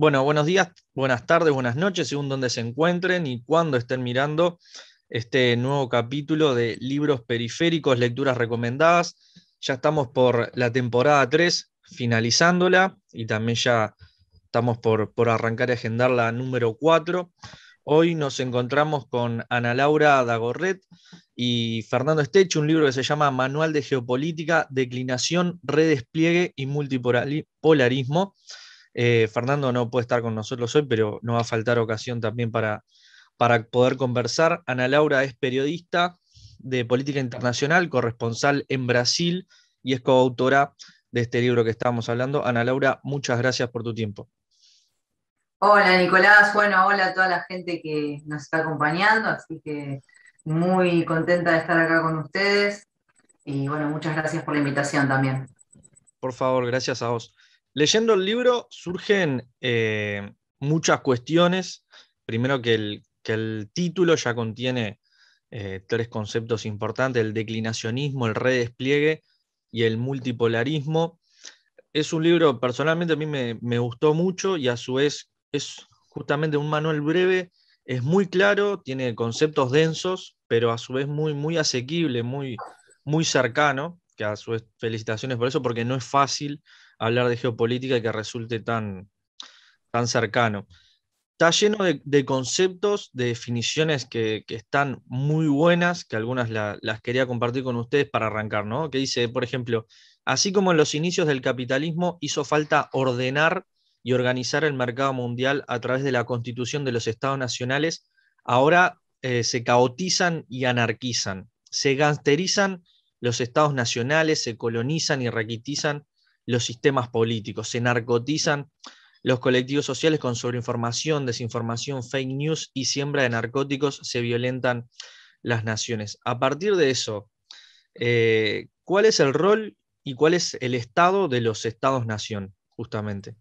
Bueno, buenos días, buenas tardes, buenas noches, según donde se encuentren y cuando estén mirando este nuevo capítulo de libros periféricos, lecturas recomendadas. Ya estamos por la temporada 3, finalizándola, y también ya estamos por, por arrancar a agendar la número 4. Hoy nos encontramos con Ana Laura Dagorret y Fernando Estech, un libro que se llama Manual de Geopolítica, Declinación, Redespliegue y Multipolarismo. Eh, Fernando no puede estar con nosotros hoy, pero no va a faltar ocasión también para, para poder conversar. Ana Laura es periodista de política internacional, corresponsal en Brasil y es coautora de este libro que estábamos hablando. Ana Laura, muchas gracias por tu tiempo. Hola Nicolás, bueno, hola a toda la gente que nos está acompañando, así que muy contenta de estar acá con ustedes y bueno, muchas gracias por la invitación también. Por favor, gracias a vos. Leyendo el libro surgen eh, muchas cuestiones. Primero que el, título ya contiene eh, tres conceptos importantes, el declinacionismo, el redespliegue y el multipolarismo. Es un libro, personalmente a mí me, me gustó mucho y a su vez es justamente un manual breve, es muy claro, tiene conceptos densos, pero a su vez muy, muy asequible, muy, muy cercano, que a su vez felicitaciones por eso, porque no es fácil hablar de geopolítica y que resulte tan, tan cercano está lleno de, conceptos, de definiciones que, están muy buenas, que algunas las quería compartir con ustedes para arrancar, ¿no? Que dice, por ejemplo, así como en los inicios del capitalismo hizo falta ordenar y organizar el mercado mundial a través de la constitución de los estados nacionales, ahora eh, se caotizan y anarquizan, se gangsterizan los estados nacionales, se colonizan y raquitizan los sistemas políticos, se narcotizan los colectivos sociales con sobreinformación, desinformación, fake news y siembra de narcóticos se violentan las naciones. A partir de eso, eh, ¿cuál es el rol y cuál es el estado de los estados-nación, justamente?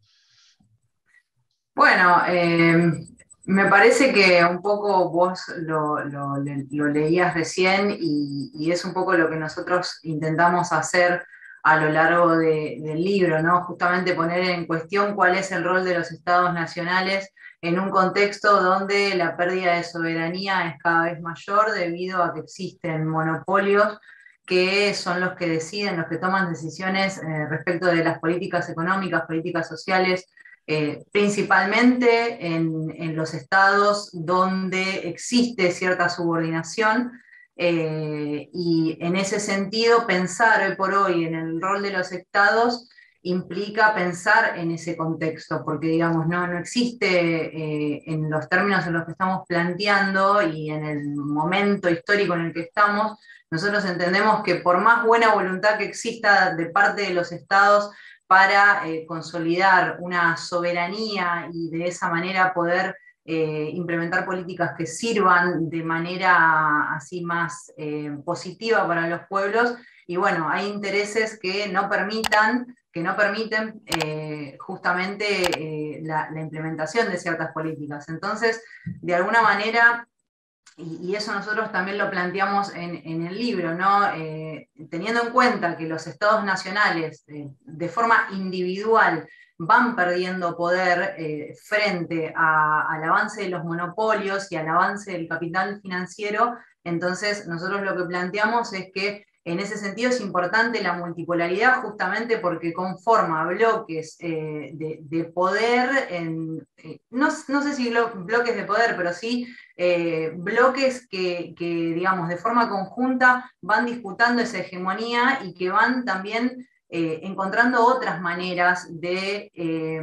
Bueno, eh, me parece que un poco vos lo, leías recién y, es un poco lo que nosotros intentamos hacer a lo largo del libro, ¿no? Justamente poner en cuestión cuál es el rol de los estados nacionales en un contexto donde la pérdida de soberanía es cada vez mayor debido a que existen monopolios que son los que deciden, los que toman decisiones eh, respecto de las políticas económicas, políticas sociales, eh, principalmente en, en, los estados donde existe cierta subordinación eh, y en ese sentido, pensar hoy por hoy en el rol de los estados implica pensar en ese contexto, porque digamos, no, no existe eh, en los términos en los que estamos planteando y en el momento histórico en el que estamos, nosotros entendemos que por más buena voluntad que exista de parte de los estados para eh, consolidar una soberanía y de esa manera poder eh, implementar políticas que sirvan de manera así más eh, positiva para los pueblos. Y bueno, hay intereses que no permitan, que no permiten eh, justamente la, implementación de ciertas políticas. Entonces, de alguna manera, y, eso nosotros también lo planteamos en, en el libro, ¿no? teniendo en cuenta que los estados nacionales, de forma individual, van perdiendo poder eh, frente al avance de los monopolios y al avance del capital financiero, entonces nosotros lo que planteamos es que en ese sentido es importante la multipolaridad justamente porque conforma bloques eh, de, poder, eh, no, sé si bloques de poder, pero sí bloques que, que, digamos, de forma conjunta van disputando esa hegemonía y que van también eh, encontrando otras maneras de eh,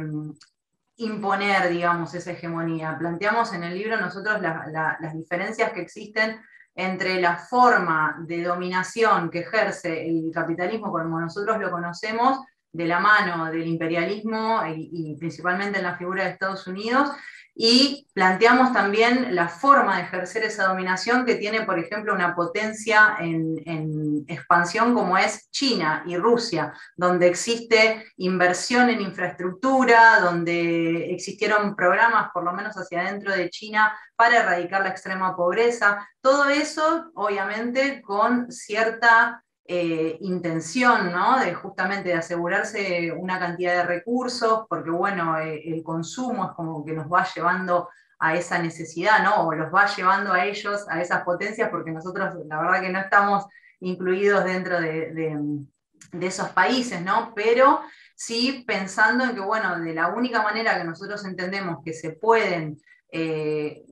imponer, digamos, esa hegemonía. Planteamos en el libro nosotros las diferencias que existen entre la forma de dominación que ejerce el capitalismo como nosotros lo conocemos, de la mano del imperialismo y principalmente en la figura de Estados Unidos, y planteamos también la forma de ejercer esa dominación que tiene, por ejemplo, una potencia en, expansión como es China y Rusia, donde existe inversión en infraestructura, donde existieron programas, por lo menos hacia adentro de China, para erradicar la extrema pobreza. Todo eso, obviamente, con cierta eh, intención, ¿no? De justamente de asegurarse una cantidad de recursos, porque bueno, eh, el consumo es como que nos va llevando a esa necesidad, ¿no? O los va llevando a ellos, a esas potencias, porque nosotros la verdad que no estamos incluidos dentro de, esos países, ¿no? Pero sí pensando en que, bueno, de la única manera que nosotros entendemos que se pueden eh,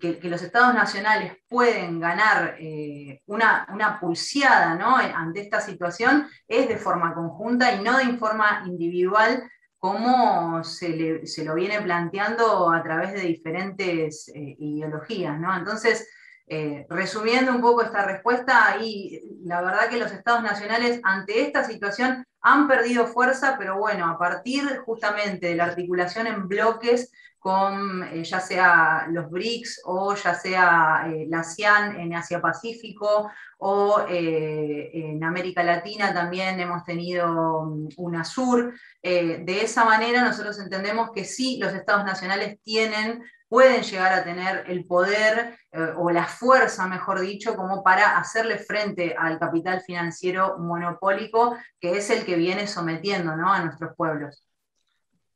que, los estados nacionales pueden ganar eh, una, una, pulseada ante esta situación es de forma conjunta y no de forma individual como se, lo viene planteando a través de diferentes eh, ideologías. Entonces, eh, resumiendo un poco esta respuesta, y la verdad que los estados nacionales ante esta situación han perdido fuerza, pero bueno, a partir justamente de la articulación en bloques con eh, ya sea los BRICS o ya sea eh, la ASEAN en Asia Pacífico o eh, en América Latina también hemos tenido mm, UNASUR. de esa manera nosotros entendemos que sí, los estados nacionales tienen pueden llegar a tener el poder o la fuerza, mejor dicho, como para hacerle frente al capital financiero monopólico que es el que viene sometiendo a nuestros pueblos.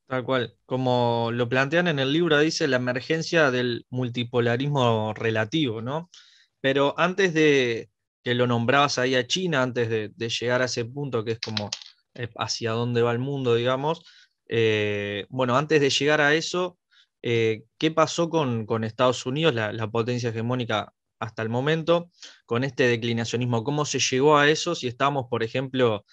Tal cual. Como lo plantean en el libro, dice la emergencia del multipolarismo relativo, ¿no? Pero antes de que lo nombrabas ahí a China, antes de, llegar a ese punto que es como eh, hacia dónde va el mundo, digamos, eh, bueno, antes de llegar a eso, eh, ¿qué pasó con, Estados Unidos, la, la, potencia hegemónica hasta el momento, con este declinacionismo? ¿Cómo se llegó a eso? Si estamos, por ejemplo,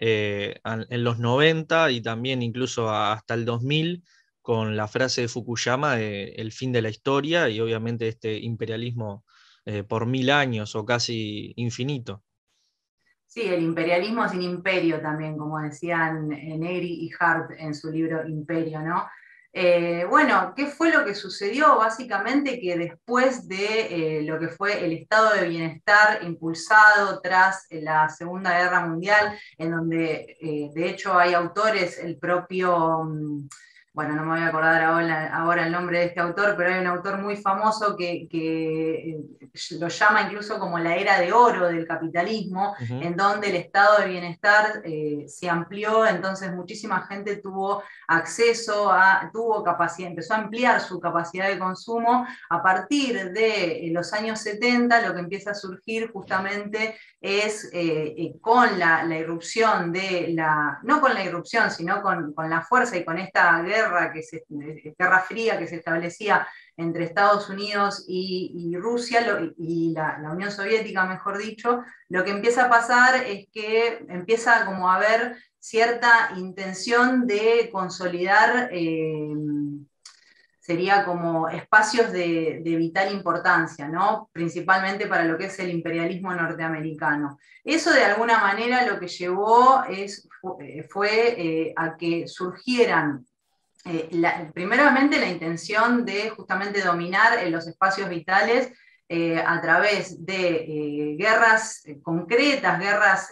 eh, en los 90 y también incluso hasta el 2000 con la frase de Fukuyama de el fin de la historia y obviamente este imperialismo eh, por mil años o casi infinito. Sí, el imperialismo sin imperio también, como decían Negri y Hart en su libro Imperio, ¿no? Eh, bueno, ¿qué fue lo que sucedió? Básicamente que después de eh, lo que fue el estado de bienestar impulsado tras la Segunda Guerra Mundial, en donde eh, de hecho hay autores, el propio... Mm, bueno, no me voy a acordar ahora, el nombre de este autor, pero hay un autor muy famoso que, eh, lo llama incluso como la era de oro del capitalismo, en donde el estado de bienestar eh, se amplió, entonces muchísima gente tuvo acceso a, tuvo capacidad, empezó a ampliar su capacidad de consumo. A partir de eh, los años 70, lo que empieza a surgir justamente es con la, irrupción de la, no con la irrupción, sino con, con la fuerza y con esta guerra que se, guerra fría que se establecía entre Estados Unidos y, Rusia y la, Unión Soviética, mejor dicho, lo que empieza a pasar es que empieza como a haber cierta intención de consolidar, eh, sería como espacios de, vital importancia, ¿no? principalmente para lo que es el imperialismo norteamericano. Eso de alguna manera lo que llevó es, fue, eh, a que surgieran eh, primeramente la intención de justamente dominar los espacios vitales eh, a través de eh, guerras concretas, guerras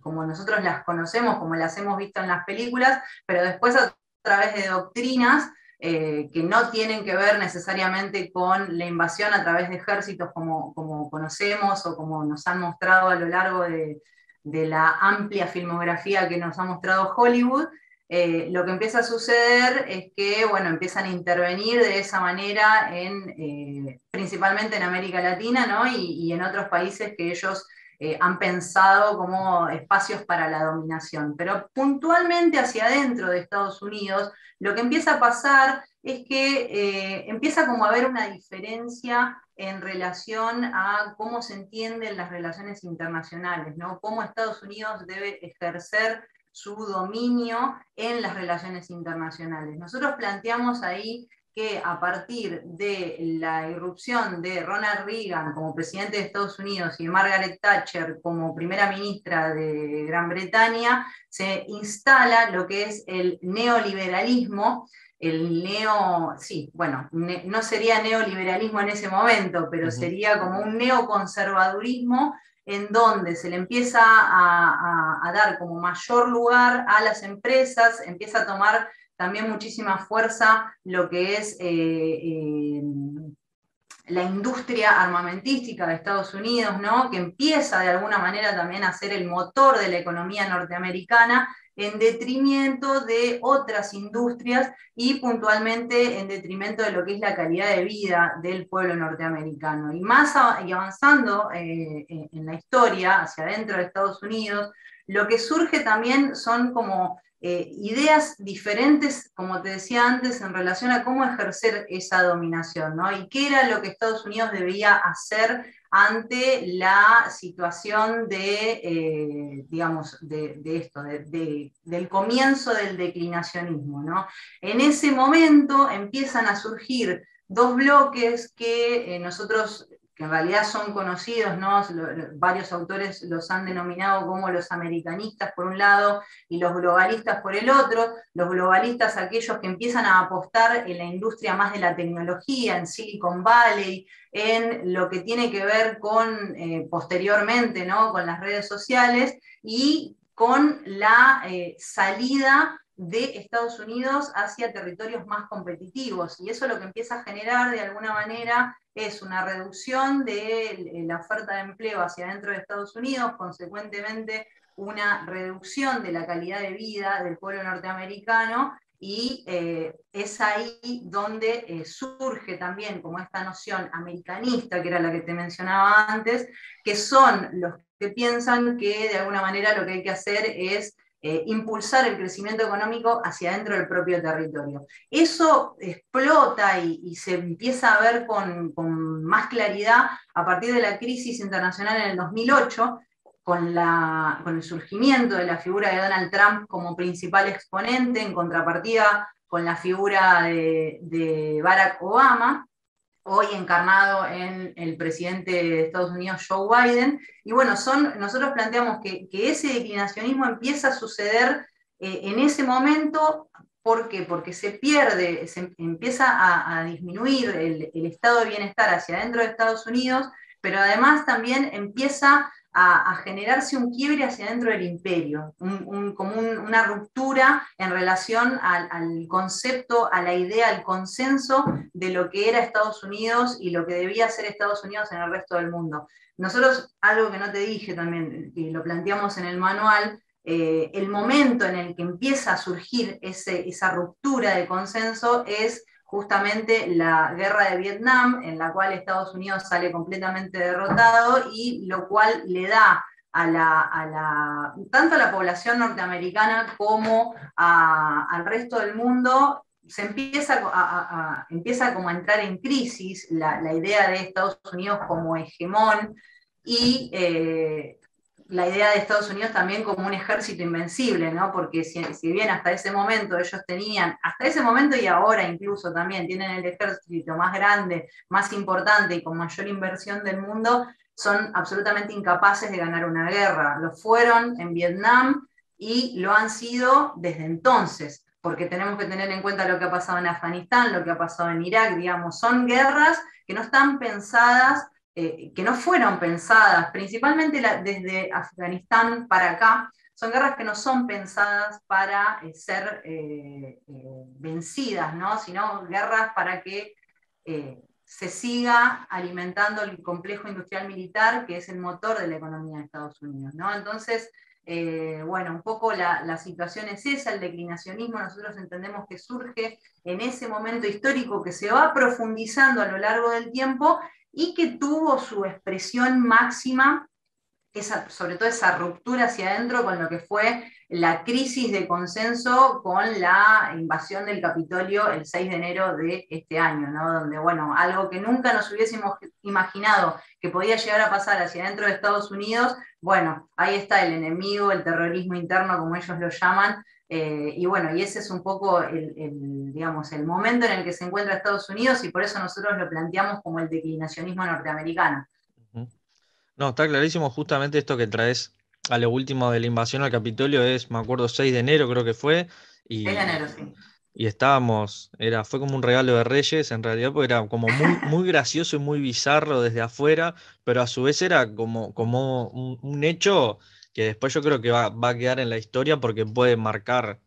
como nosotros las conocemos, como las hemos visto en las películas, pero después a través de doctrinas que no tienen que ver necesariamente con la invasión a través de ejércitos como, como conocemos o como nos han mostrado a lo largo de, la amplia filmografía que nos ha mostrado Hollywoad, eh, lo que empieza a suceder es que, bueno, empiezan a intervenir de esa manera, en, eh, principalmente en América Latina, ¿no? y, en otros países que ellos eh, han pensado como espacios para la dominación. Pero puntualmente hacia adentro de Estados Unidos, lo que empieza a pasar es que empieza como a haber una diferencia en relación a cómo se entienden las relaciones internacionales, ¿no? Cómo Estados Unidos debe ejercer su dominio en las relaciones internacionales. Nosotros planteamos ahí que a partir de la irrupción de Ronald Reagan como presidente de Estados Unidos y de Margaret Thatcher como primera ministra de Gran Bretaña, se instala lo que es el neoliberalismo, el neo, sí, bueno, no sería neoliberalismo en ese momento, pero sería como un neoconservadurismo en donde se le empieza a, dar como mayor lugar a las empresas, empieza a tomar también muchísima fuerza lo que es eh, eh, la industria armamentística de Estados Unidos, ¿no? que empieza de alguna manera también a ser el motor de la economía norteamericana en detrimento de otras industrias y puntualmente en detrimento de lo que es la calidad de vida del pueblo norteamericano. Y más y avanzando eh, en la historia hacia adentro de Estados Unidos, lo que surge también son como eh, ideas diferentes, como te decía antes, en relación a cómo ejercer esa dominación, ¿no? Y qué era lo que Estados Unidos debía hacer ante la situación de, eh, digamos, de, esto, del comienzo del declinacionismo, ¿no? En ese momento empiezan a surgir dos bloques que eh, nosotros que en realidad son conocidos, ¿no? varios autores los han denominado como los americanistas por un lado y los globalistas por el otro. Los globalistas, aquellos que empiezan a apostar en la industria más de la tecnología, en Silicon Valley, en lo que tiene que ver con eh, posteriormente, ¿no? con las redes sociales y con la eh, salida de Estados Unidos hacia territorios más competitivos. Y eso lo que empieza a generar de alguna manera es una reducción de la oferta de empleo hacia dentro de Estados Unidos, consecuentemente una reducción de la calidad de vida del pueblo norteamericano y eh, es ahí donde eh, surge también como esta noción americanista, que era la que te mencionaba antes, que son los que piensan que de alguna manera lo que hay que hacer es eh, impulsar el crecimiento económico hacia dentro del propio territorio. Eso explota y, se empieza a ver con, más claridad a partir de la crisis internacional en el 2008, con, el surgimiento de la figura de Donald Trump como principal exponente, en contrapartida con la figura de Barack Obama, hoy encarnado en el presidente de Estados Unidos, Joe Biden. Y bueno, son, nosotros planteamos que, ese declinacionismo empieza a suceder eh, en ese momento. ¿Por qué? Porque se pierde, se empieza a, disminuir el, el, estado de bienestar hacia dentro de Estados Unidos, pero además también empieza a, generarse un quiebre hacia dentro del imperio, como una ruptura en relación al, concepto, a la idea, al consenso de lo que era Estados Unidos y lo que debía ser Estados Unidos en el resto del mundo. Nosotros, algo que no te dije también, y lo planteamos en el manual, eh, el momento en el que empieza a surgir esa ruptura de consenso es justamente la guerra de Vietnam, en la cual Estados Unidos sale completamente derrotado y lo cual le da a la, tanto a la población norteamericana como al resto del mundo, se empieza a, empieza como a entrar en crisis la, idea de Estados Unidos como hegemón y eh, la idea de Estados Unidos también como un ejército invencible, ¿no? Porque si, bien hasta ese momento ellos tenían, hasta ese momento y ahora incluso también tienen el ejército más grande, más importante y con mayor inversión del mundo, son absolutamente incapaces de ganar una guerra. Lo fueron en Vietnam y lo han sido desde entonces, porque tenemos que tener en cuenta lo que ha pasado en Afganistán, lo que ha pasado en Irak, digamos, son guerras que no están pensadas eh, que no fueron pensadas, principalmente desde Afganistán para acá, son guerras que no son pensadas para eh, ser eh, vencidas, ¿no? sino guerras para que se siga alimentando el complejo industrial militar, que es el motor de la economía de Estados Unidos. ¿no? Entonces, bueno, un poco la, la, situación es esa, el declinacionismo nosotros entendemos que surge en ese momento histórico que se va profundizando a lo largo del tiempo y que tuvo su expresión máxima, esa, sobre todo esa ruptura hacia adentro con lo que fue la crisis de consenso con la invasión del Capitolio el 6 de enero de este año, ¿no? donde, bueno, algo que nunca nos hubiésemos imaginado que podía llegar a pasar hacia adentro de Estados Unidos, bueno, ahí está el enemigo, el terrorismo interno, como ellos lo llaman, eh, y bueno, y ese es un poco el, digamos, el momento en el que se encuentra Estados Unidos y por eso nosotros lo planteamos como el declinacionismo norteamericano. No, está clarísimo justamente esto que traes a lo último de la invasión al Capitolio es, me acuerdo, 6 de enero creo que fue. Y, 6 de enero, sí. Y estábamos, era, fue como un regalo de Reyes en realidad, porque era como muy, muy gracioso y muy bizarro desde afuera, pero a su vez era como, como un hecho que después yo creo que va, a quedar en la historia porque puede marcar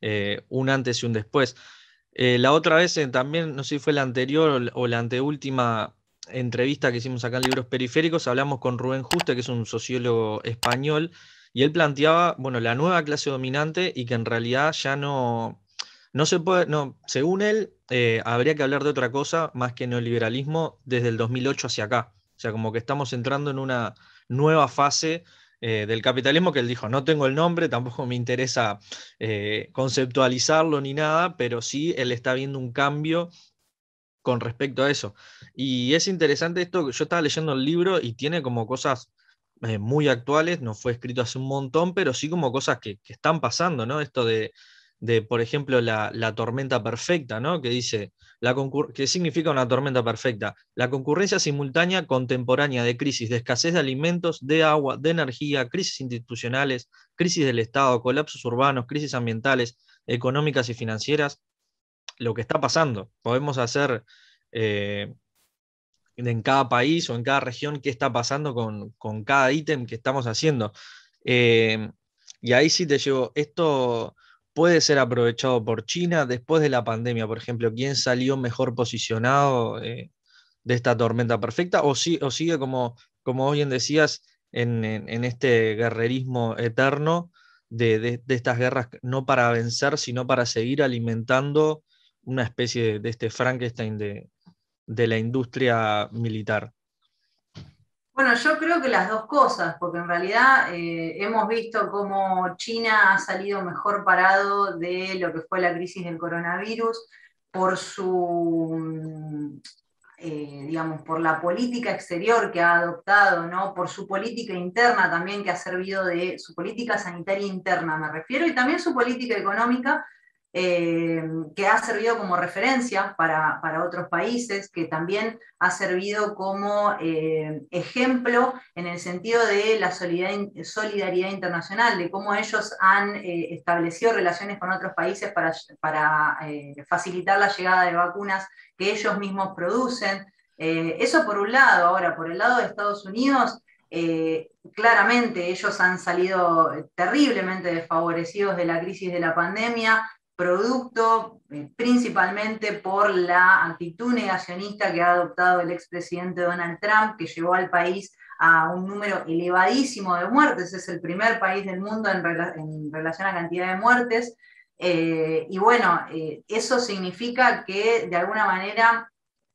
eh, un antes y un después. Eh, la otra vez eh, también, no sé si fue la anterior o la anteúltima entrevista que hicimos acá en Libros Periféricos, hablamos con Rubén Juste, que es un sociólogo español, y él planteaba, bueno, la nueva clase dominante y que en realidad ya no, no se puede, no, según él, habría que hablar de otra cosa más que neoliberalismo desde el 2008 hacia acá. O sea, como que estamos entrando en una nueva fase eh, del capitalismo que él dijo, no tengo el nombre, tampoco me interesa eh, conceptualizarlo ni nada, pero sí él está viendo un cambio con respecto a eso. Y es interesante esto, yo estaba leyendo el libro y tiene como cosas eh, muy actuales, no fue escrito hace un montón, pero sí como cosas que, están pasando, ¿no? Esto de, por ejemplo, la, tormenta perfecta, ¿no? Que dice, la ¿qué significa una tormenta perfecta? La concurrencia simultánea contemporánea de crisis, de escasez de alimentos, de agua, de energía, crisis institucionales, crisis del Estado, colapsos urbanos, crisis ambientales, económicas y financieras, lo que está pasando. Podemos hacer eh, en cada país o en cada región qué está pasando con, cada ítem que estamos haciendo. Eh, y ahí sí te llevo, esto puede ser aprovechado por China después de la pandemia, por ejemplo, ¿quién salió mejor posicionado eh, de esta tormenta perfecta? ¿O, o sigue, como, como bien decías, en, este guerrerismo eterno de, estas guerras no para vencer, sino para seguir alimentando una especie de, este Frankenstein de, la industria militar? Bueno, yo creo que las dos cosas, porque en realidad eh, hemos visto cómo China ha salido mejor parado de lo que fue la crisis del coronavirus por su, mm, eh, digamos, por la política exterior que ha adoptado, ¿no? por su política interna también que ha servido de su política sanitaria interna, me refiero, y también su política económica eh, que ha servido como referencia para, otros países, que también ha servido como eh, ejemplo en el sentido de la solidaridad, internacional, de cómo ellos han eh, establecido relaciones con otros países para, para facilitar la llegada de vacunas que ellos mismos producen. eso por un lado, ahora por el lado de Estados Unidos, claramente ellos han salido terriblemente desfavorecidos de la crisis de la pandemia, producto eh, principalmente por la actitud negacionista que ha adoptado el expresidente Donald Trump, que llevó al país a un número elevadísimo de muertes, es el primer país del mundo en, relación a cantidad de muertes. Eh, y bueno, eh, eso significa que de alguna manera,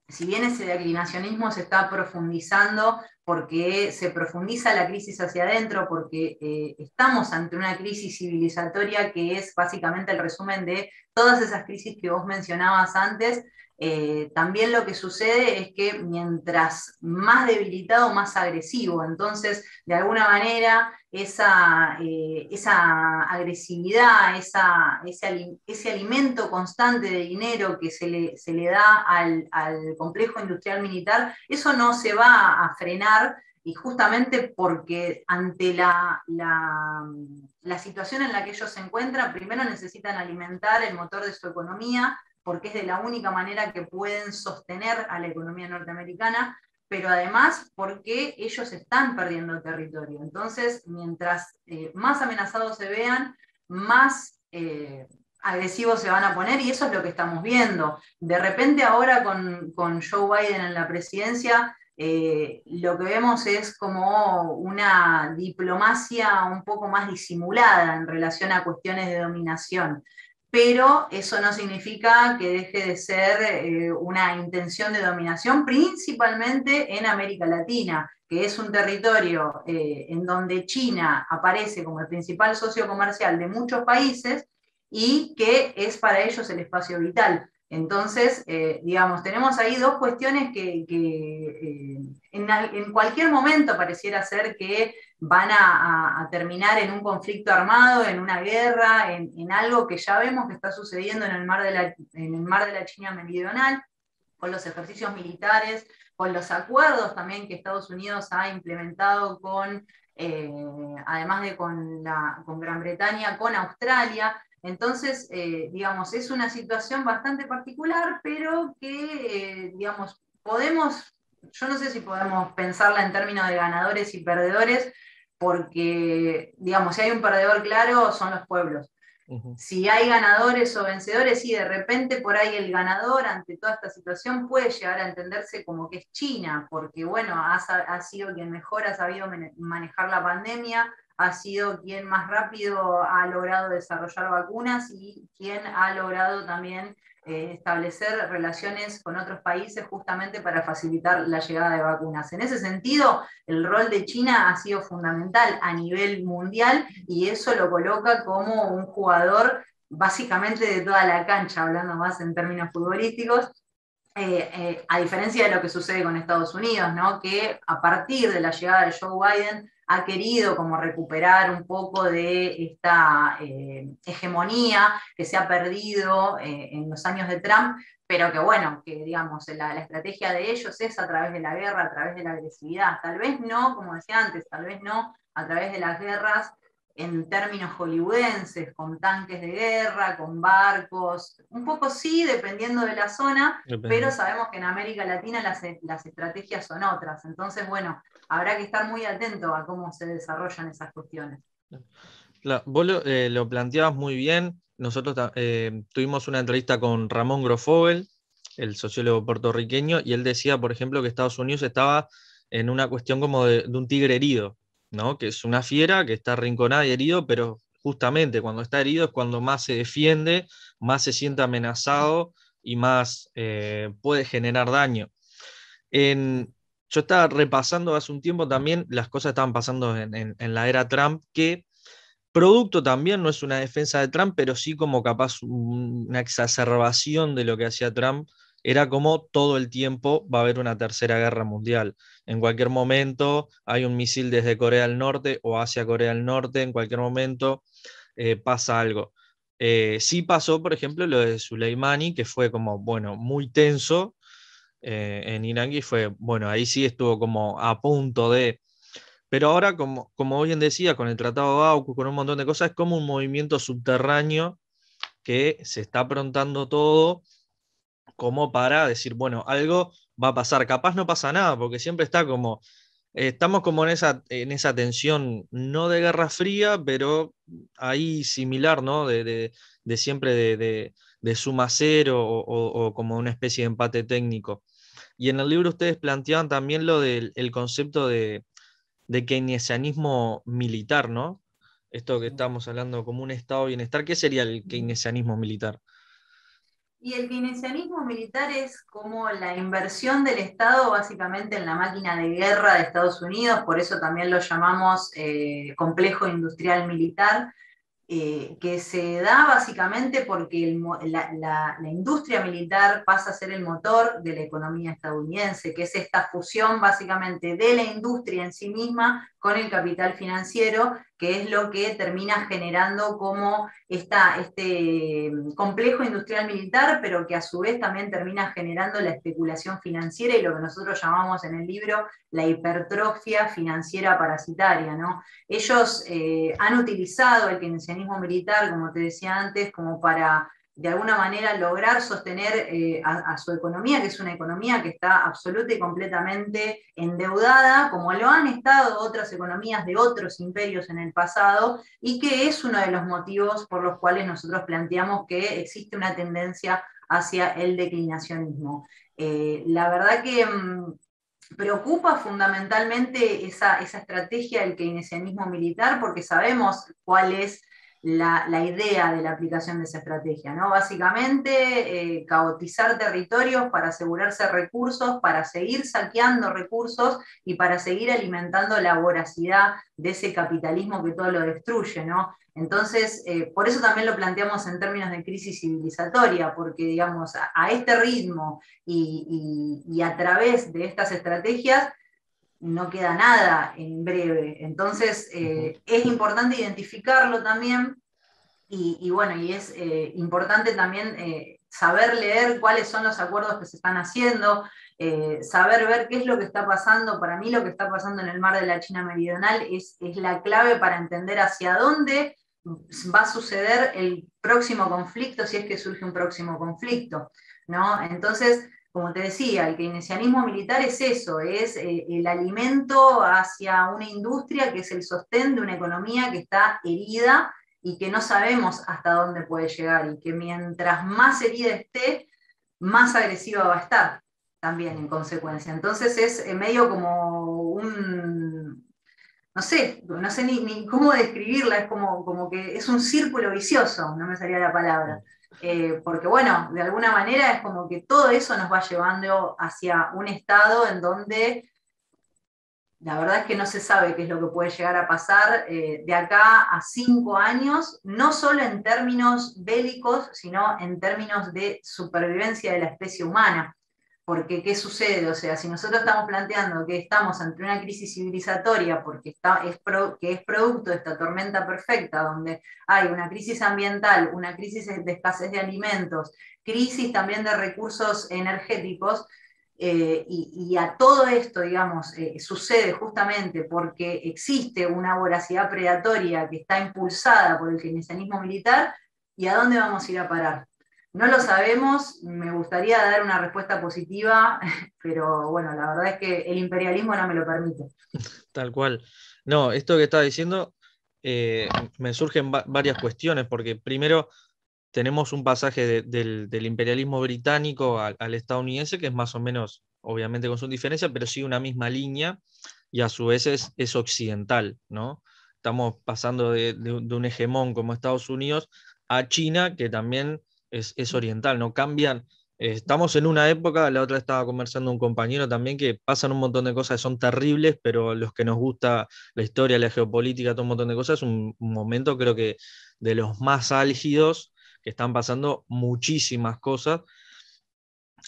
si bien ese declinacionismo se está profundizando porque se profundiza la crisis hacia adentro, porque eh, estamos ante una crisis civilizatoria que es básicamente el resumen de todas esas crisis que vos mencionabas antes. Eh, también lo que sucede es que mientras más debilitado, más agresivo. Entonces, de alguna manera, esa, eh, esa agresividad, esa, ese, alimento constante de dinero que se le, se le da al, al, complejo industrial militar, eso no se va a frenar y justamente porque ante la, la, la situación en la que ellos se encuentran, primero necesitan alimentar el motor de su economía, porque es de la única manera que pueden sostener a la economía norteamericana, pero además porque ellos están perdiendo territorio. Entonces, mientras eh, más amenazados se vean, más eh, agresivos se van a poner y eso es lo que estamos viendo. De repente ahora con, con Joe Biden en la presidencia, eh, lo que vemos es como una diplomacia un poco más disimulada en relación a cuestiones de dominación pero eso no significa que deje de ser eh, una intención de dominación, principalmente en América Latina, que es un territorio eh, en donde China aparece como el principal socio comercial de muchos países y que es para ellos el espacio vital. Entonces, eh, digamos, tenemos ahí dos cuestiones que, en, cualquier momento pareciera ser que van a, terminar en un conflicto armado, en una guerra, en, algo que ya vemos que está sucediendo en el, mar de la, en el mar de la China Meridional, con los ejercicios militares, con los acuerdos también que Estados Unidos ha implementado con, eh, además de con, la, con Gran Bretaña, con Australia. Entonces, eh, digamos, es una situación bastante particular, pero que, eh, digamos, podemos, yo no sé si podemos pensarla en términos de ganadores y perdedores, porque, digamos, si hay un perdedor claro, son los pueblos. Si hay ganadores o vencedores, y de repente por ahí el ganador ante toda esta situación puede llegar a entenderse como que es China, porque bueno, ha, ha sido quien mejor ha sabido manejar la pandemia, ha sido quien más rápido ha logrado desarrollar vacunas y quien ha logrado también eh, establecer relaciones con otros países justamente para facilitar la llegada de vacunas. En ese sentido, el rol de China ha sido fundamental a nivel mundial y eso lo coloca como un jugador básicamente de toda la cancha, hablando más en términos futbolísticos, eh, eh, a diferencia de lo que sucede con Estados Unidos, ¿no? que a partir de la llegada de Joe Biden ha querido como recuperar un poco de esta eh, hegemonía que se ha perdido eh, en los años de Trump, pero que bueno, que digamos, la, la, estrategia de ellos es a través de la guerra, a través de la agresividad, tal vez no, como decía antes, tal vez no a través de las guerras en términos hollywoodenses, con tanques de guerra, con barcos, un poco sí, dependiendo de la zona, pero sabemos que en América Latina las, las, estrategias son otras. Entonces, bueno, habrá que estar muy atento a cómo se desarrollan esas cuestiones. vos eh, lo, planteabas muy bien. Nosotros eh, tuvimos una entrevista con Ramón Grofogel, el sociólogo puertorriqueño, y él decía, por ejemplo, que Estados Unidos estaba en una cuestión como de un tigre herido que es una fiera que está arrinconada y herido, pero justamente cuando está herido es cuando más se defiende, más se siente amenazado y más eh, puede generar daño. yo estaba repasando hace un tiempo también las cosas estaban pasando en, la era Trump, que producto también no es una defensa de Trump, pero sí como capaz una exacerbación de lo que hacía Trump era como todo el tiempo va a haber una tercera guerra mundial. En cualquier momento hay un misil desde Corea del Norte o hacia Corea del Norte, en cualquier momento eh, pasa algo. Eh, sí pasó, por ejemplo, lo de Soleimani, que fue como, bueno, muy tenso eh, en Irán y fue, bueno, ahí sí estuvo como a punto de... Pero ahora, como, como bien decía, con el Tratado de AUKUS, con un montón de cosas, es como un movimiento subterráneo que se está aprontando todo como para decir, bueno, algo va a pasar. Capaz no pasa nada, porque siempre está como, eh, estamos como en esa, en esa tensión, no de guerra fría, pero ahí similar, ¿no? De, siempre de, suma cero o, como una especie de empate técnico. Y en el libro ustedes planteaban también lo del concepto de, keynesianismo militar, ¿no? Esto que estamos hablando como un estado de bienestar, ¿qué sería el keynesianismo militar? Y el keynesianismo militar es como la inversión del Estado básicamente en la máquina de guerra de Estados Unidos, por eso también lo llamamos eh, complejo industrial militar, eh, que se da básicamente porque la, industria militar pasa a ser el motor de la economía estadounidense, que es esta fusión básicamente de la industria en sí misma con el capital financiero, que es lo que termina generando como esta, este complejo industrial militar, pero que a su vez también termina generando la especulación financiera y lo que nosotros llamamos en el libro la hipertrofia financiera parasitaria. ¿no? Ellos eh, han utilizado el keynesianismo militar, como te decía antes, como para de alguna manera lograr sostener eh, a, su economía, que es una economía que está absoluta y completamente endeudada, como lo han estado otras economías de otros imperios en el pasado, y que es uno de los motivos por los cuales nosotros planteamos que existe una tendencia hacia el declinacionismo. Eh, la verdad que mm, preocupa fundamentalmente esa, esa estrategia del keynesianismo militar porque sabemos cuál es la, idea de la aplicación de esa estrategia, ¿no? Básicamente, eh, caotizar territorios para asegurarse recursos, para seguir saqueando recursos y para seguir alimentando la voracidad de ese capitalismo que todo lo destruye, ¿no? Entonces, eh, por eso también lo planteamos en términos de crisis civilizatoria, porque, digamos, a, este ritmo y, a través de estas estrategias, no queda nada en breve. Entonces, eh, es importante identificarlo también y, bueno, y es eh, importante también eh, saber leer cuáles son los acuerdos que se están haciendo, saber ver qué es lo que está pasando. Para mí lo que está pasando en el mar de la China Meridional es, es la clave para entender hacia dónde va a suceder el próximo conflicto, si es que surge un próximo conflicto. ¿no? Entonces, como te decía, el keynesianismo militar es eso, es eh, el alimento hacia una industria que es el sostén de una economía que está herida y que no sabemos hasta dónde puede llegar y que mientras más herida esté, más agresiva va a estar también en consecuencia. Entonces es eh, medio como un, no sé, no sé ni, cómo describirla, es como, como que es un círculo vicioso, no me salía la palabra. Eh, porque bueno, de alguna manera es como que todo eso nos va llevando hacia un estado en donde la verdad es que no se sabe qué es lo que puede llegar a pasar eh, de acá a cinco años, no solo en términos bélicos, sino en términos de supervivencia de la especie humana. Porque, ¿qué sucede? O sea, si nosotros estamos planteando que estamos ante una crisis civilizatoria, porque está, es, que es producto de esta tormenta perfecta, donde hay una crisis ambiental, una crisis de escasez de alimentos, crisis también de recursos energéticos, eh, y, a todo esto, digamos, eh, sucede justamente porque existe una voracidad predatoria que está impulsada por el keynesianismo militar, ¿y a dónde vamos a ir a parar? No lo sabemos, me gustaría dar una respuesta positiva, pero bueno, la verdad es que el imperialismo no me lo permite. Tal cual. No, esto que estaba diciendo, eh, me surgen varias cuestiones, porque primero tenemos un pasaje del, imperialismo británico al, estadounidense que es más o menos, obviamente con su diferencia, pero sí una misma línea y a su vez es, occidental, ¿no? Estamos pasando de, un hegemón como Estados Unidos a China, que también es, oriental, ¿no? Cambian. Eh, estamos en una época, la otra estaba conversando un compañero también, que pasan un montón de cosas que son terribles, pero los que nos gusta la historia, la geopolítica, todo un montón de cosas, es un momento creo que de los más álgidos que están pasando muchísimas cosas.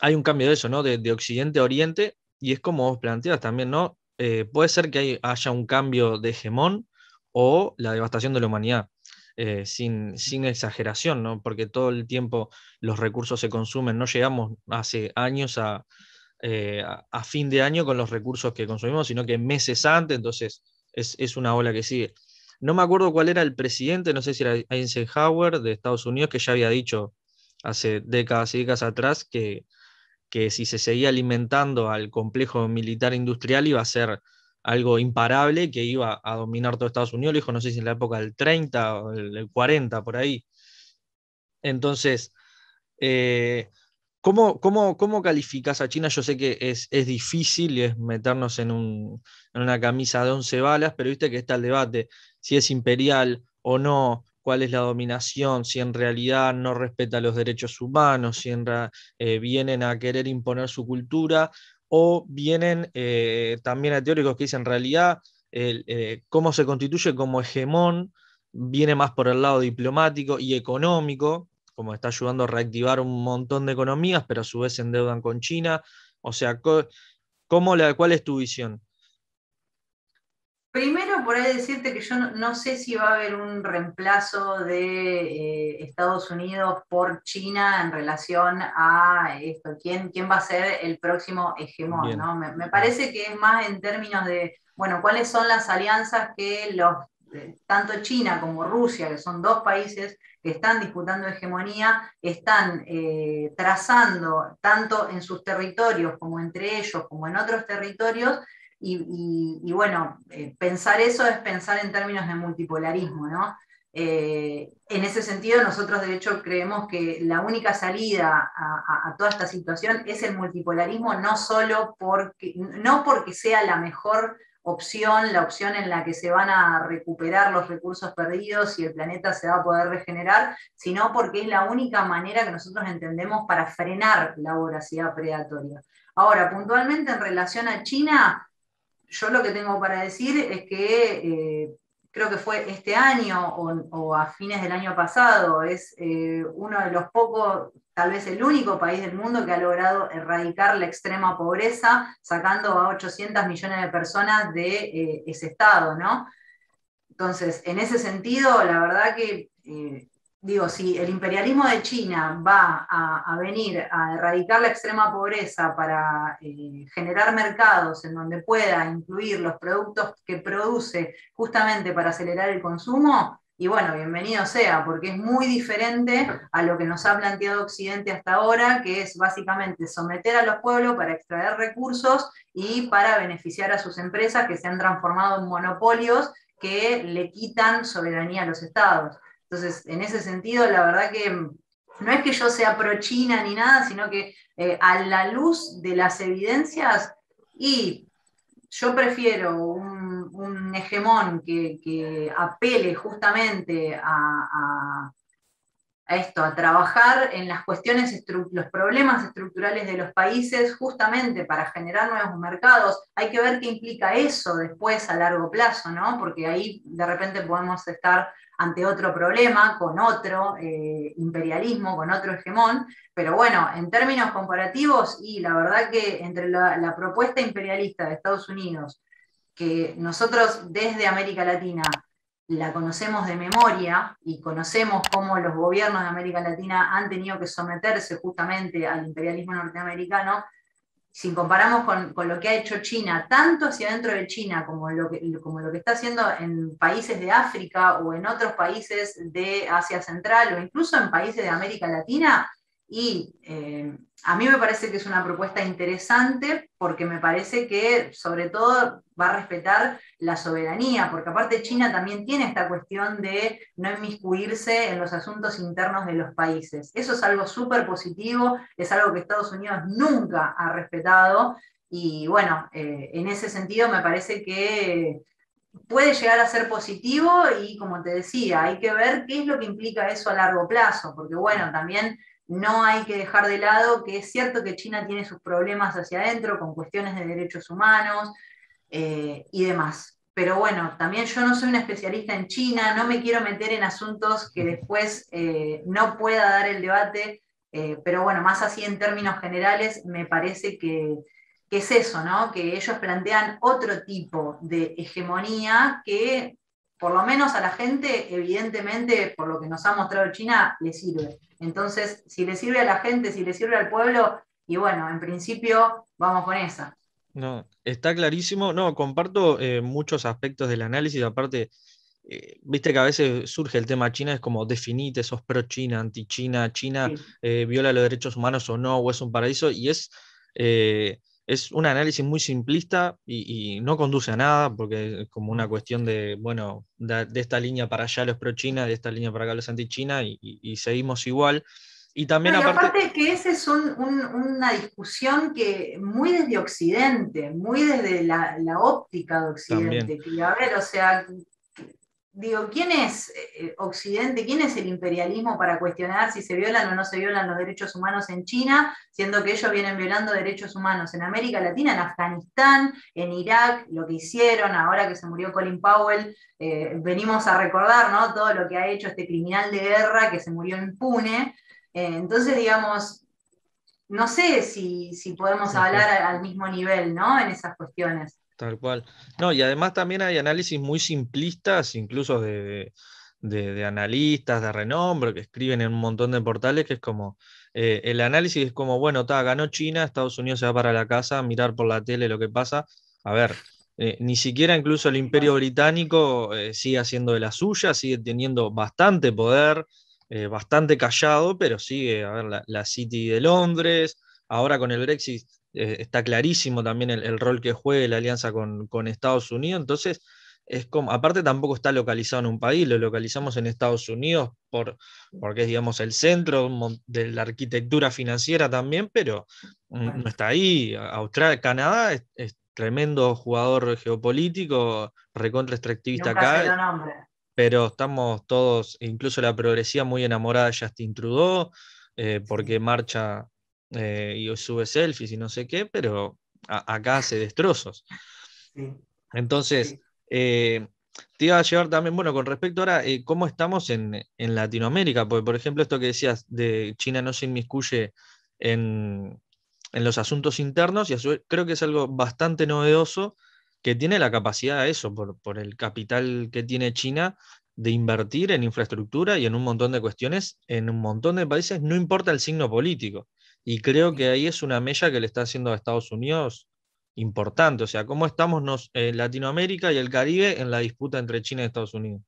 Hay un cambio de eso, ¿no? De, Occidente a Oriente, y es como vos planteas también, ¿no? Eh, puede ser que haya un cambio de hegemón o la devastación de la humanidad. Eh, sin, sin, exageración, ¿no? porque todo el tiempo los recursos se consumen, no llegamos hace años a, eh, a, fin de año con los recursos que consumimos, sino que meses antes, entonces es, es, una ola que sigue. No me acuerdo cuál era el presidente, no sé si era Eisenhower de Estados Unidos, que ya había dicho hace décadas y décadas atrás que, que si se seguía alimentando al complejo militar industrial iba a ser algo imparable, que iba a dominar todo Estados Unidos, dijo no sé si en la época del 30 o del 40, por ahí. Entonces, eh, ¿Cómo, cómo, cómo calificas a China? Yo sé que es, es difícil y es meternos en, un, en, una camisa de 11 balas, pero viste que está el debate si es imperial o no, cuál es la dominación, si en realidad no respeta los derechos humanos, si en, eh, vienen a querer imponer su cultura, o vienen eh, también a teóricos que dicen en realidad eh, cómo se constituye como hegemón, viene más por el lado diplomático y económico, como está ayudando a reactivar un montón de economías, pero a su vez endeudan con China. O sea, ¿cómo ¿cuál es tu visión? Primero, por ahí decirte que yo no, sé si va a haber un reemplazo de eh, Estados Unidos por China en relación a esto. ¿Quién, quién va a ser el próximo hegemón? ¿no? Me, parece que es más en términos de, bueno, cuáles son las alianzas que los, eh, tanto China como Rusia, que son dos países que están disputando hegemonía están eh, trazando tanto en sus territorios como entre ellos, como en otros territorios, y, bueno, eh, pensar eso es pensar en términos de multipolarismo, ¿no? Eh, en ese sentido, nosotros de hecho creemos que la única salida a, a, toda esta situación es el multipolarismo, no solo porque, no porque sea la mejor opción, la opción en la que se van a recuperar los recursos perdidos y el planeta se va a poder regenerar, sino porque es la única manera que nosotros entendemos para frenar la voracidad predatoria. Ahora, puntualmente en relación a China, yo lo que tengo para decir es que eh, creo que fue este año o, a fines del año pasado, es eh, uno de los pocos tal vez el único país del mundo que ha logrado erradicar la extrema pobreza, sacando a 800 millones de personas de eh, ese estado, ¿no? Entonces, en ese sentido, la verdad que, digo, si el imperialismo de China va a, venir a erradicar la extrema pobreza para eh, generar mercados en donde pueda incluir los productos que produce justamente para acelerar el consumo, y bueno, bienvenido sea, porque es muy diferente a lo que nos ha planteado Occidente hasta ahora, que es básicamente someter a los pueblos para extraer recursos y para beneficiar a sus empresas que se han transformado en monopolios que le quitan soberanía a los estados. Entonces, en ese sentido, la verdad que no es que yo sea pro-China ni nada, sino que eh, a la luz de las evidencias, y yo prefiero un, hegemón que, apele justamente a a esto, a trabajar en las cuestiones, los problemas estructurales de los países justamente para generar nuevos mercados. Hay que ver qué implica eso después a largo plazo, ¿no? Porque ahí de repente podemos estar ante otro problema, con otro eh, imperialismo, con otro hegemón, pero bueno, en términos comparativos, y la verdad que entre la propuesta imperialista de Estados Unidos, que nosotros desde América Latina la conocemos de memoria y conocemos cómo los gobiernos de América Latina han tenido que someterse justamente al imperialismo norteamericano, si comparamos con, lo que ha hecho China, tanto hacia dentro de China como lo, que, como lo que está haciendo en países de África o en otros países de Asia Central o incluso en países de América Latina, y eh, a mí me parece que es una propuesta interesante porque me parece que sobre todo va a respetar la soberanía, porque aparte China también tiene esta cuestión de no inmiscuirse en los asuntos internos de los países. Eso es algo súper positivo, es algo que Estados Unidos nunca ha respetado y bueno, eh, en ese sentido me parece que puede llegar a ser positivo y como te decía, hay que ver qué es lo que implica eso a largo plazo, porque bueno, también no hay que dejar de lado que es cierto que China tiene sus problemas hacia adentro con cuestiones de derechos humanos eh, y demás. Pero bueno, también yo no soy una especialista en China, no me quiero meter en asuntos que después eh, no pueda dar el debate, eh, pero bueno, más así en términos generales, me parece que, que es eso, ¿no? Que ellos plantean otro tipo de hegemonía que por lo menos a la gente, evidentemente, por lo que nos ha mostrado China, le sirve. Entonces, si le sirve a la gente, si le sirve al pueblo, y bueno, en principio vamos con esa. No, está clarísimo. No, comparto eh, muchos aspectos del análisis. Aparte, eh, viste que a veces surge el tema China, es como definite, sos pro-China, anti-China, China, eh, viola los derechos humanos o no, o es un paraíso, y es es un análisis muy simplista y, no conduce a nada, porque es como una cuestión de, bueno, de, esta línea para allá los pro-China, de esta línea para acá los anti-China, y, seguimos igual. Y también aparte... que esa es una discusión que muy desde Occidente, muy desde la, óptica de Occidente, que, a ver, o sea, digo, ¿quién es eh, Occidente? ¿Quién es el imperialismo para cuestionar si se violan o no se violan los derechos humanos en China, siendo que ellos vienen violando derechos humanos en América Latina, en Afganistán, en Irak, lo que hicieron, ahora que se murió Colin Powell, eh, venimos a recordar ¿no? todo lo que ha hecho este criminal de guerra que se murió impune. Eh, entonces, digamos, no sé si, podemos hablar al mismo nivel ¿no? en esas cuestiones. Tal cual. No, y además también hay análisis muy simplistas, incluso de, analistas de renombre que escriben en un montón de portales, que es como, eh, el análisis es como, bueno, está, ganó China, Estados Unidos se va para la casa, mirar por la tele lo que pasa. A ver, eh, ni siquiera incluso el imperio británico eh, sigue haciendo de la suya, sigue teniendo bastante poder, bastante callado, pero sigue, a ver, la, la City de Londres, ahora con el Brexit eh, está clarísimo también el, rol que juega la alianza con, Estados Unidos, entonces es como, aparte tampoco está localizado en un país, lo localizamos en Estados Unidos por, porque es, digamos, el centro de la arquitectura financiera también, pero no está ahí. Australia, Canadá es, tremendo jugador geopolítico, recontra extractivista acá. Pero estamos todos, incluso la progresía muy enamorada de Justin Trudeau, eh, porque marcha eh, y sube selfies y no sé qué, pero acá hace destrozos. Entonces, eh, te iba a llevar también, bueno, con respecto ahora, eh, ¿cómo estamos en, Latinoamérica? Porque, por ejemplo, esto que decías de China no se inmiscuye en, los asuntos internos, y creo que es algo bastante novedoso que tiene la capacidad de eso, por, por el capital que tiene China, de invertir en infraestructura y en un montón de cuestiones en un montón de países, no importa el signo político. Y creo que ahí es una mella que le está haciendo a Estados Unidos importante. O sea, ¿cómo estamos nos, en Latinoamérica y el Caribe en la disputa entre China y Estados Unidos?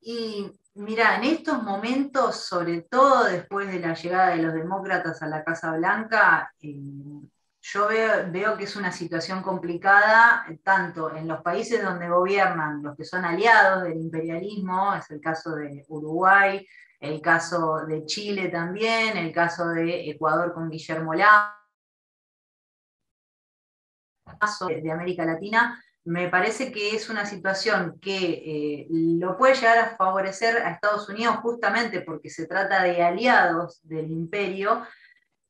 Y mira, en estos momentos, sobre todo después de la llegada de los demócratas a la Casa Blanca, eh, yo veo, que es una situación complicada, tanto en los países donde gobiernan los que son aliados del imperialismo, es el caso de Uruguay, el caso de Chile también, el caso de Ecuador con Guillermo Lazo, de América Latina, me parece que es una situación que eh, lo puede llegar a favorecer a Estados Unidos justamente porque se trata de aliados del imperio,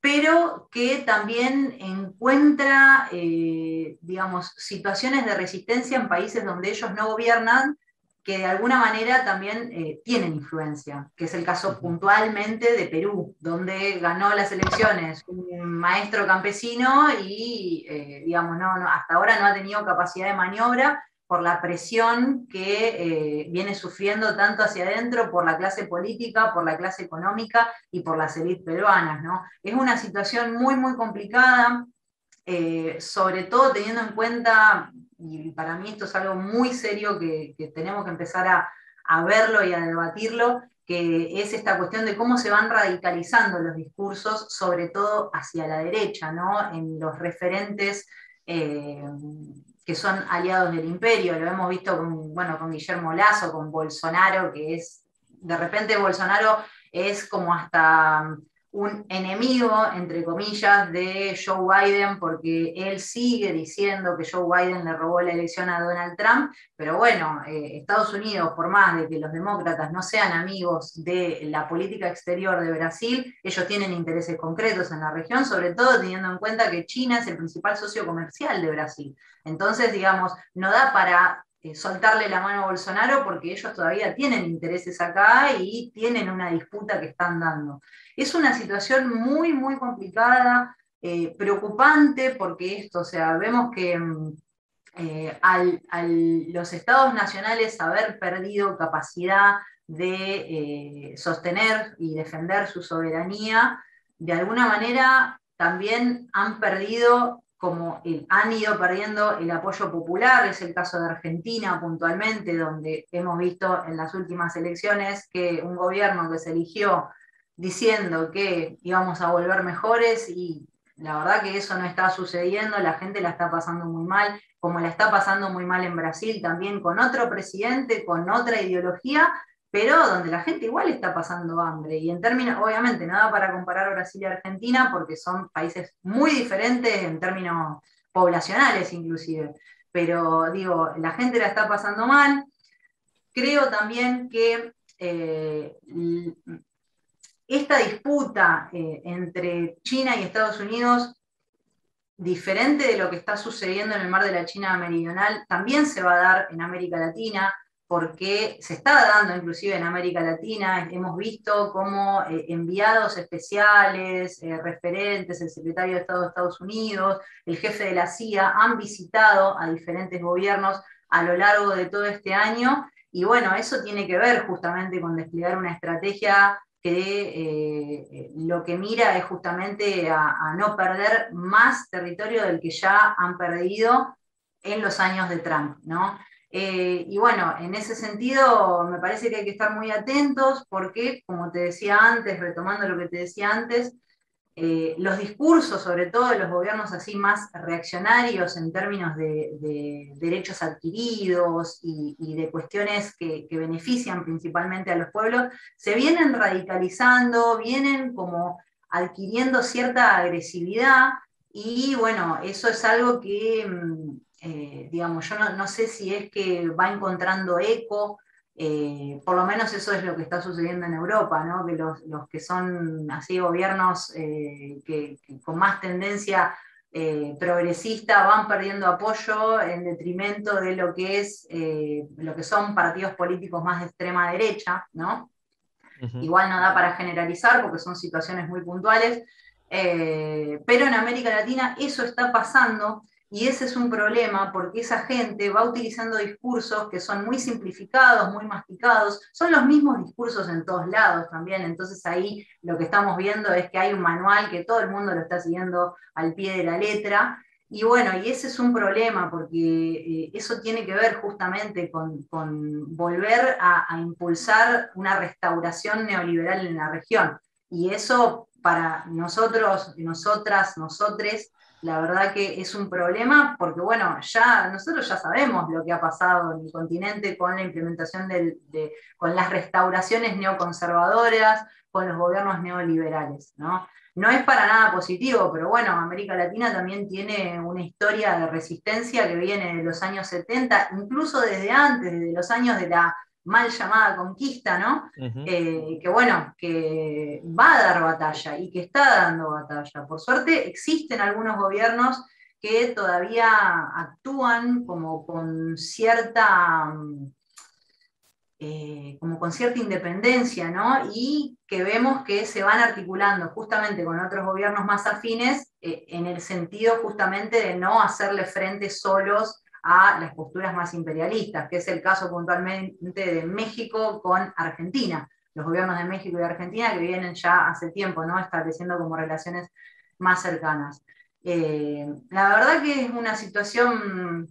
pero que también encuentra, eh, digamos, situaciones de resistencia en países donde ellos no gobiernan, que de alguna manera también eh, tienen influencia, que es el caso puntualmente de Perú, donde ganó las elecciones un maestro campesino y, eh, digamos, no, hasta ahora no ha tenido capacidad de maniobra por la presión que eh, viene sufriendo tanto hacia adentro por la clase política, por la clase económica y por las élites peruanas. ¿no? Es una situación muy, muy complicada, sobre todo teniendo en cuenta, y para mí esto es algo muy serio que, tenemos que empezar a, a verlo y a debatirlo, que es esta cuestión de cómo se van radicalizando los discursos, sobre todo hacia la derecha, ¿no? en los referentes eh, que son aliados del imperio, lo hemos visto con, bueno, con Guillermo Lazo, con Bolsonaro, que es, de repente Bolsonaro es como hasta un enemigo, entre comillas, de Joe Biden, porque él sigue diciendo que Joe Biden le robó la elección a Donald Trump, pero bueno, eh, Estados Unidos, por más de que los demócratas no sean amigos de la política exterior de Brasil, ellos tienen intereses concretos en la región, sobre todo teniendo en cuenta que China es el principal socio comercial de Brasil. Entonces, digamos, no da para eh, soltarle la mano a Bolsonaro porque ellos todavía tienen intereses acá y tienen una disputa que están dando. Es una situación muy, muy complicada, eh, preocupante, porque esto, o sea, vemos que mm, eh, al, los estados nacionales haber perdido capacidad de sostener y defender su soberanía, de alguna manera también han perdido como han ido perdiendo el apoyo popular, es el caso de Argentina puntualmente, donde hemos visto en las últimas elecciones que un gobierno que se eligió diciendo que íbamos a volver mejores y la verdad que eso no está sucediendo, la gente la está pasando muy mal, como la está pasando muy mal en Brasil también con otro presidente, con otra ideología, pero donde la gente igual está pasando hambre. Y en términos, obviamente, nada para comparar Brasil y Argentina, porque son países muy diferentes en términos poblacionales inclusive. Pero digo, la gente la está pasando mal. Creo también que eh, esta disputa eh, entre China y Estados Unidos, diferente de lo que está sucediendo en el mar de la China Meridional, también se va a dar en América Latina porque se está dando inclusive en América Latina, hemos visto cómo eh, enviados especiales, eh, referentes, el secretario de Estado de Estados Unidos, el jefe de la CIA, han visitado a diferentes gobiernos a lo largo de todo este año, y bueno, eso tiene que ver justamente con desplegar una estrategia que eh, lo que mira es justamente a, a no perder más territorio del que ya han perdido en los años de Trump, ¿no? Eh, y bueno, en ese sentido me parece que hay que estar muy atentos porque, como te decía antes, retomando lo que te decía antes, eh, los discursos, sobre todo de los gobiernos así más reaccionarios en términos de, derechos adquiridos y, de cuestiones que, que, benefician principalmente a los pueblos, se vienen radicalizando, vienen como adquiriendo cierta agresividad y bueno, eso es algo que mm, eh, digamos, yo no, sé si es que va encontrando eco, eh, por lo menos eso es lo que está sucediendo en Europa, ¿no? que los, que son así gobiernos eh, que, con más tendencia progresista van perdiendo apoyo en detrimento de lo que es lo que son partidos políticos más de extrema derecha, ¿no? Igual no da para generalizar porque son situaciones muy puntuales, pero en América Latina eso está pasando y ese es un problema porque esa gente va utilizando discursos que son muy simplificados, muy masticados, son los mismos discursos en todos lados también, entonces ahí lo que estamos viendo es que hay un manual que todo el mundo lo está siguiendo al pie de la letra. Y bueno, y ese es un problema porque eh, eso tiene que ver justamente con, volver a, a impulsar una restauración neoliberal en la región. Y eso para nosotros, nosotras, nosotres, la verdad que es un problema porque, bueno, ya nosotros ya sabemos lo que ha pasado en el continente con la implementación de, con las restauraciones neoconservadoras, con los gobiernos neoliberales, ¿no? No es para nada positivo, pero bueno, América Latina también tiene una historia de resistencia que viene de los años 70, incluso desde antes, desde los años de la mal llamada conquista, ¿no? Eh, que bueno, que va a dar batalla y que está dando batalla. Por suerte existen algunos gobiernos que todavía actúan como con cierta, mm, eh, como con cierta independencia, ¿no? Y que vemos que se van articulando justamente con otros gobiernos más afines eh, en el sentido justamente de no hacerle frente solos a las posturas más imperialistas, que es el caso puntualmente de México con Argentina, los gobiernos de México y Argentina que vienen ya hace tiempo ¿no? estableciendo como relaciones más cercanas. Eh, la verdad que es una situación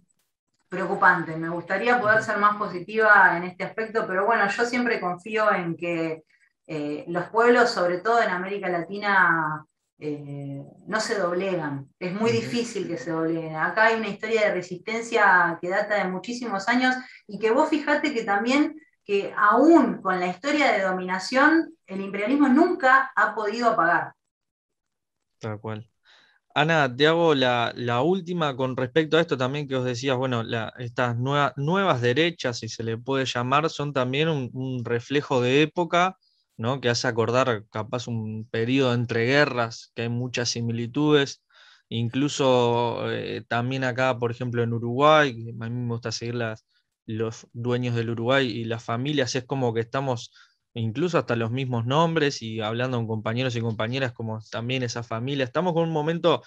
preocupante, me gustaría poder ser más positiva en este aspecto, pero bueno, yo siempre confío en que eh, los pueblos, sobre todo en América Latina, eh, no se doblegan. Es muy difícil que se dobleguen. Acá hay una historia de resistencia que data de muchísimos años y que vos fijate que también, que aún con la historia de dominación, el imperialismo nunca ha podido apagar. Tal cual. Ana, te hago la, última con respecto a esto también que os decías, bueno, estas nuevas derechas, si se le puede llamar, son también un reflejo de época que hace acordar capaz un periodo entre guerras, que hay muchas similitudes, incluso eh, también acá, por ejemplo, en Uruguay, a mí me gusta seguir los dueños del Uruguay y las familias, es como que estamos incluso hasta los mismos nombres y hablando con compañeros y compañeras como también esa familia, estamos con un momento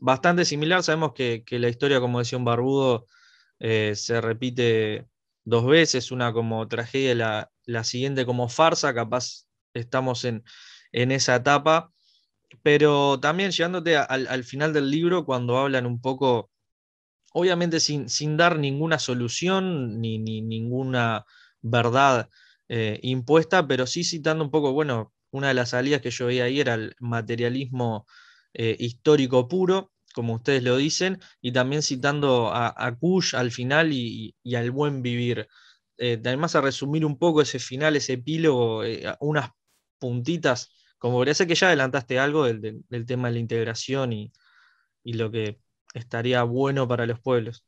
bastante similar, sabemos que, la historia, como decía un barbudo, eh, se repite dos veces, una como tragedia, la, siguiente como farsa, capaz estamos en, esa etapa, pero también llegándote al, final del libro, cuando hablan un poco, obviamente sin, sin dar ninguna solución ni, ninguna verdad eh, impuesta, pero sí citando un poco, bueno, una de las salidas que yo veía ahí era el materialismo eh, histórico puro, como ustedes lo dicen, y también citando a, a Kush al final y, al buen vivir. Eh, además, a resumir un poco ese final, ese epílogo, eh, unas puntitas, como parece que ya adelantaste algo del, tema de la integración y, lo que estaría bueno para los pueblos.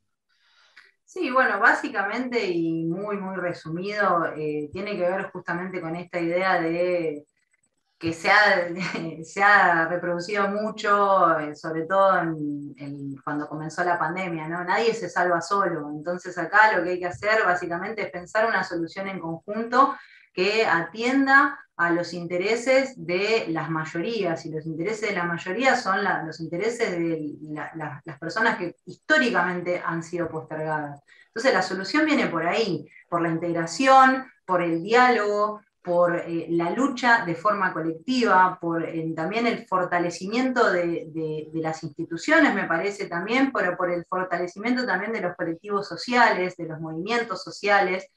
Sí, bueno, básicamente y muy, muy resumido, eh, tiene que ver justamente con esta idea de que se ha, se ha reproducido mucho, eh, sobre todo cuando comenzó la pandemia, ¿no? Nadie se salva solo. Entonces acá lo que hay que hacer básicamente es pensar una solución en conjunto que atienda a los intereses de las mayorías, y los intereses de la mayoría son los intereses de las personas que históricamente han sido postergadas. Entonces la solución viene por ahí, por la integración, por el diálogo, por eh, la lucha de forma colectiva, por eh, también el fortalecimiento de, las instituciones, me parece también, pero por el fortalecimiento también de los colectivos sociales, de los movimientos sociales,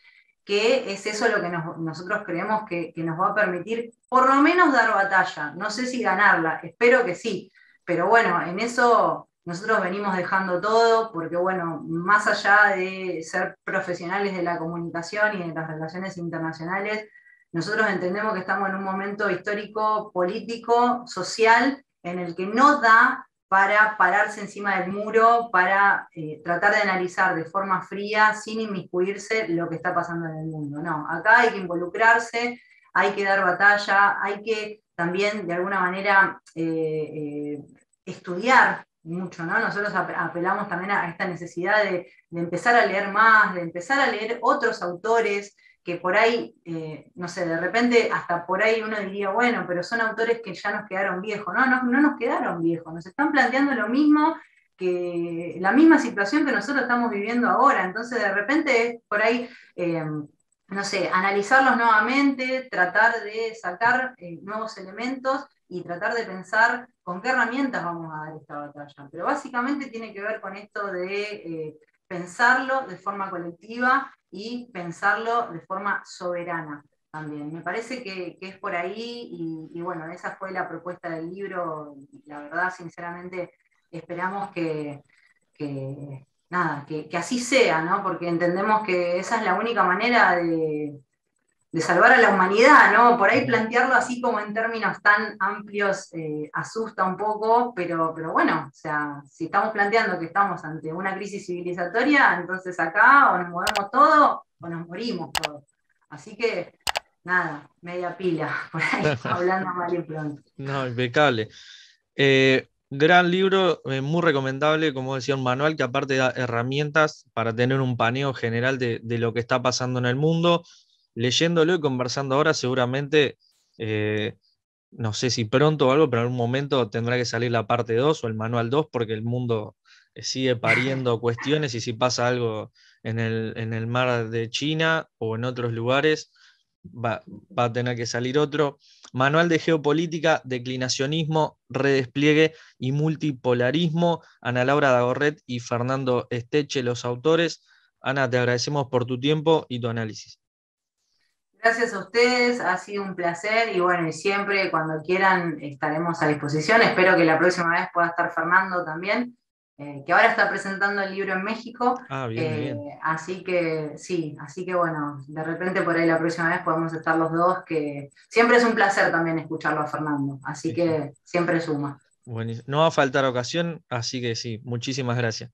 que es eso lo que nosotros creemos que, nos va a permitir por lo menos dar batalla. No sé si ganarla, espero que sí, pero bueno, en eso nosotros venimos dejando todo, porque bueno, más allá de ser profesionales de la comunicación y de las relaciones internacionales, nosotros entendemos que estamos en un momento histórico, político, social, en el que no da para pararse encima del muro, para eh, tratar de analizar de forma fría, sin inmiscuirse, lo que está pasando en el mundo. No, acá hay que involucrarse, hay que dar batalla, hay que también de alguna manera eh, eh, estudiar mucho, ¿no? Nosotros apelamos también a esta necesidad de, de, empezar a leer más, de empezar a leer otros autores, que por ahí, eh, no sé, de repente hasta por ahí uno diría, bueno, pero son autores que ya nos quedaron viejos. No, no, no nos quedaron viejos, nos están planteando lo mismo que la misma situación que nosotros estamos viviendo ahora. Entonces, de repente es por ahí, eh, no sé, analizarlos nuevamente, tratar de sacar eh, nuevos elementos y tratar de pensar con qué herramientas vamos a dar esta batalla. Pero básicamente tiene que ver con esto de pensarlo de forma colectiva y pensarlo de forma soberana también. Me parece que, es por ahí y, bueno, esa fue la propuesta del libro. La verdad, sinceramente, esperamos que, nada, que, así sea, ¿no? Porque entendemos que esa es la única manera de, salvar a la humanidad, ¿no? Por ahí plantearlo así como en términos tan amplios eh, asusta un poco, pero, pero bueno, o sea, si estamos planteando que estamos ante una crisis civilizatoria, entonces acá o nos movemos todo o nos morimos todos. Así que nada, media pila, por ahí, hablando mal y pronto. No, impecable. Eh, gran libro, eh, muy recomendable, como decía, un manual que aparte da herramientas para tener un paneo general de, lo que está pasando en el mundo. Leyéndolo y conversando ahora, seguramente, eh, no sé si pronto o algo, pero en algún momento tendrá que salir la parte 2 o el manual 2, porque el mundo sigue pariendo cuestiones y si pasa algo en el, en el mar de China o en otros lugares, va, a tener que salir otro. Manual de Geopolítica, Declinacionismo, Redespliegue y Multipolarismo. Ana Laura Dagorret y Fernando Esteche, los autores. Ana, te agradecemos por tu tiempo y tu análisis. Gracias a ustedes, ha sido un placer y bueno, siempre cuando quieran estaremos a disposición. Espero que la próxima vez pueda estar Fernando también. Eh, que ahora está presentando el libro en México. Ah, bien, eh, bien. Así que sí, así que bueno, de repente por ahí la próxima vez podemos estar los dos, que siempre es un placer también escucharlo a Fernando, así que siempre suma. No va a faltar ocasión, así que sí, muchísimas gracias.